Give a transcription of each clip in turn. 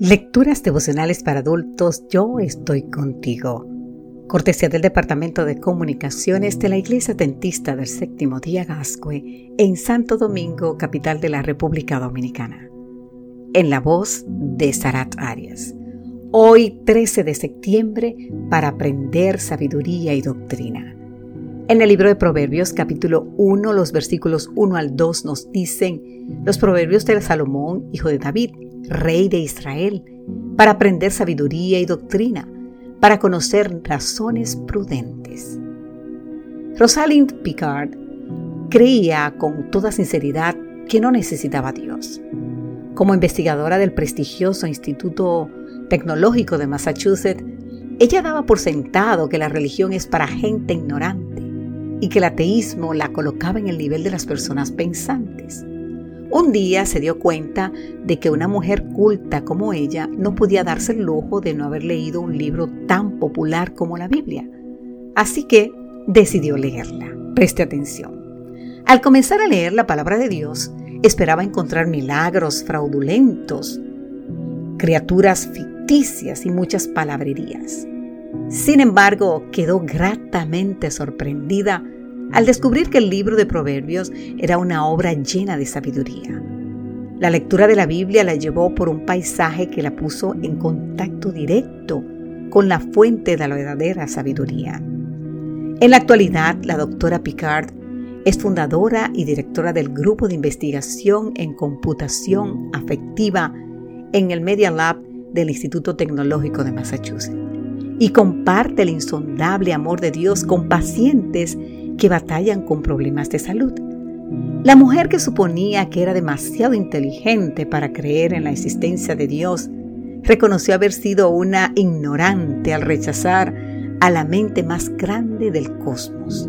Lecturas devocionales para adultos, yo estoy contigo. Cortesía del Departamento de Comunicaciones de la Iglesia Dentista del Séptimo Día Gascue en Santo Domingo, capital de la República Dominicana. En la voz de Sarat Arias. Hoy 13 de septiembre para aprender sabiduría y doctrina. En el libro de Proverbios capítulo 1, los versículos 1 al 2 nos dicen los proverbios de Salomón, hijo de David, rey de Israel, para aprender sabiduría y doctrina, para conocer razones prudentes. Rosalind Picard creía con toda sinceridad que no necesitaba Dios. Como investigadora del prestigioso Instituto Tecnológico de Massachusetts, ella daba por sentado que la religión es para gente ignorante y que el ateísmo la colocaba en el nivel de las personas pensantes. Un día se dio cuenta de que una mujer culta como ella no podía darse el lujo de no haber leído un libro tan popular como la Biblia. Así que decidió leerla. Preste atención. Al comenzar a leer la palabra de Dios, esperaba encontrar milagros fraudulentos, criaturas ficticias y muchas palabrerías. Sin embargo, quedó gratamente sorprendida al descubrir que el libro de Proverbios era una obra llena de sabiduría. La lectura de la Biblia la llevó por un paisaje que la puso en contacto directo con la fuente de la verdadera sabiduría. En la actualidad, la doctora Picard es fundadora y directora del grupo de investigación en computación afectiva en el Media Lab del Instituto Tecnológico de Massachusetts y comparte el insondable amor de Dios con pacientes que batallan con problemas de salud. La mujer que suponía que era demasiado inteligente para creer en la existencia de Dios, reconoció haber sido una ignorante al rechazar a la mente más grande del cosmos,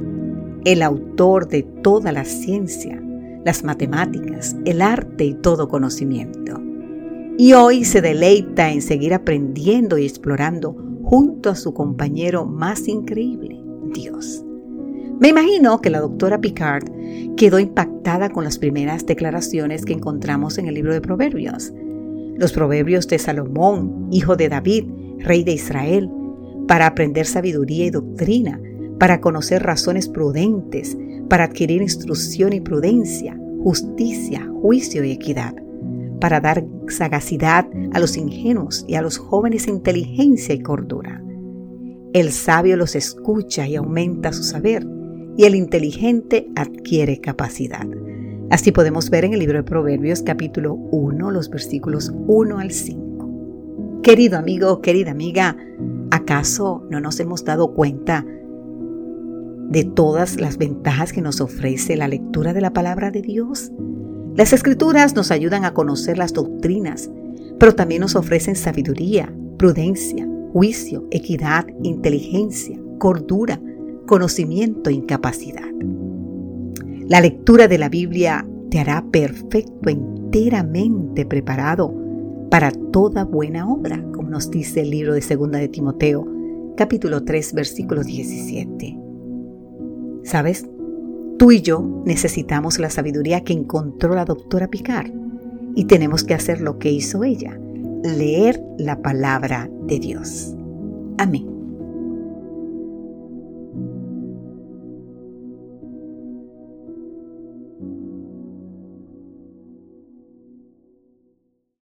el autor de toda la ciencia, las matemáticas, el arte y todo conocimiento. Y hoy se deleita en seguir aprendiendo y explorando junto a su compañero más increíble, Dios. Me imagino que la doctora Picard quedó impactada con las primeras declaraciones que encontramos en el libro de Proverbios. Los proverbios de Salomón, hijo de David, rey de Israel, para aprender sabiduría y doctrina, para conocer razones prudentes, para adquirir instrucción y prudencia, justicia, juicio y equidad, para dar sagacidad a los ingenuos y a los jóvenes inteligencia y cordura. El sabio los escucha y aumenta su saber y el inteligente adquiere capacidad. Así podemos ver en el libro de Proverbios capítulo 1, los versículos 1 al 5. Querido amigo, querida amiga, ¿acaso no nos hemos dado cuenta de todas las ventajas que nos ofrece la lectura de la palabra de Dios? Las escrituras nos ayudan a conocer las doctrinas, pero también nos ofrecen sabiduría, prudencia, juicio, equidad, inteligencia, cordura, conocimiento e incapacidad. La lectura de la Biblia te hará perfecto, enteramente preparado para toda buena obra, como nos dice el libro de Segunda de Timoteo, capítulo 3, versículo 17. ¿Sabes? Tú y yo necesitamos la sabiduría que encontró la doctora Picard y tenemos que hacer lo que hizo ella, leer la palabra de Dios. Amén.